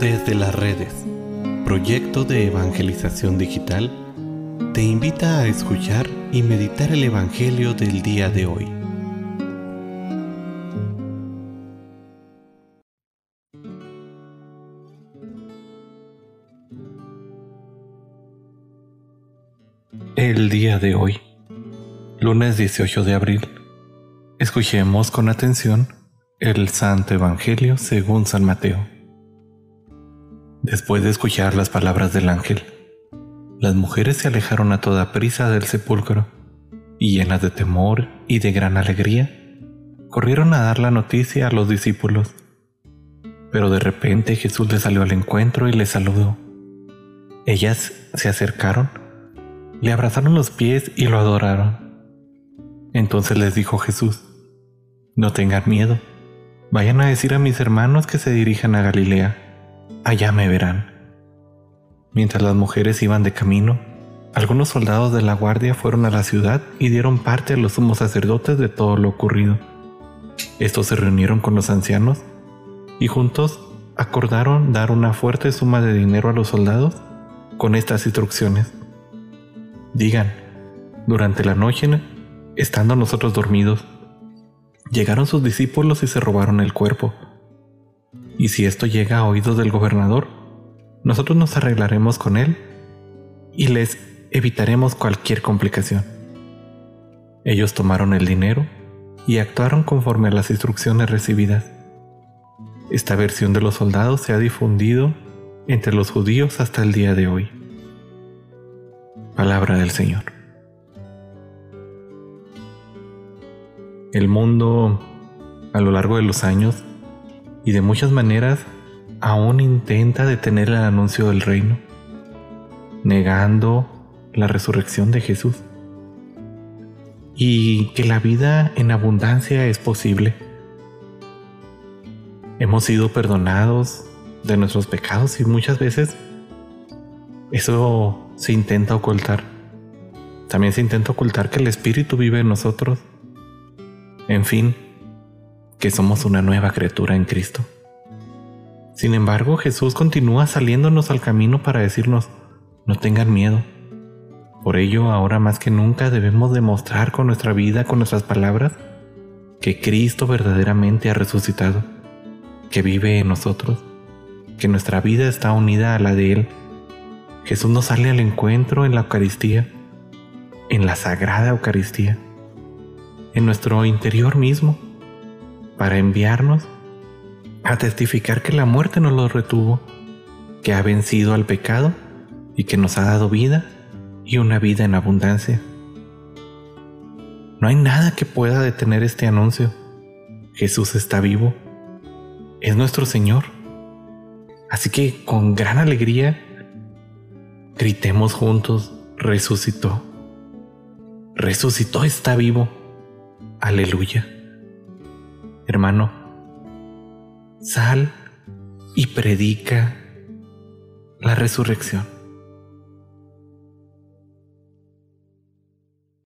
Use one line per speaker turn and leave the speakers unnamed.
Desde las redes, proyecto de evangelización digital, te invita a escuchar y meditar el Evangelio del día de hoy. El día de hoy, lunes 18 de abril, escuchemos con atención el Santo Evangelio según San Mateo. Después de escuchar las palabras del ángel, las mujeres se alejaron a toda prisa del sepulcro y llenas de temor y de gran alegría, corrieron a dar la noticia a los discípulos. Pero de repente Jesús les salió al encuentro y les saludó. Ellas se acercaron, le abrazaron los pies y lo adoraron. Entonces les dijo Jesús, no tengan miedo, vayan a decir a mis hermanos que se dirijan a Galilea allá me verán. Mientras las mujeres iban de camino, algunos soldados de la guardia fueron a la ciudad y dieron parte a los sumos sacerdotes de todo lo ocurrido. Estos se reunieron con los ancianos y juntos acordaron dar una fuerte suma de dinero a los soldados con estas instrucciones. Digan, durante la noche, estando nosotros dormidos, llegaron sus discípulos y se robaron el cuerpo y si esto llega a oídos del gobernador, nosotros nos arreglaremos con él y les evitaremos cualquier complicación. Ellos tomaron el dinero y actuaron conforme a las instrucciones recibidas. Esta versión de los soldados se ha difundido entre los judíos hasta el día de hoy. Palabra del Señor. El mundo, a lo largo de los años, y de muchas maneras aún intenta detener el anuncio del reino, negando la resurrección de Jesús y que la vida en abundancia es posible. Hemos sido perdonados de nuestros pecados y muchas veces eso se intenta ocultar. También se intenta ocultar que el Espíritu vive en nosotros. En fin, que somos una nueva criatura en Cristo. Sin embargo, Jesús continúa saliéndonos al camino para decirnos, no tengan miedo. Por ello, ahora más que nunca debemos demostrar con nuestra vida, con nuestras palabras, que Cristo verdaderamente ha resucitado, que vive en nosotros, que nuestra vida está unida a la de Él. Jesús nos sale al encuentro en la Eucaristía, en la Sagrada Eucaristía, en nuestro interior mismo para enviarnos a testificar que la muerte no lo retuvo, que ha vencido al pecado y que nos ha dado vida y una vida en abundancia. No hay nada que pueda detener este anuncio. Jesús está vivo. Es nuestro Señor. Así que con gran alegría gritemos juntos, resucitó. Resucitó, está vivo. Aleluya. Hermano, sal y predica la resurrección.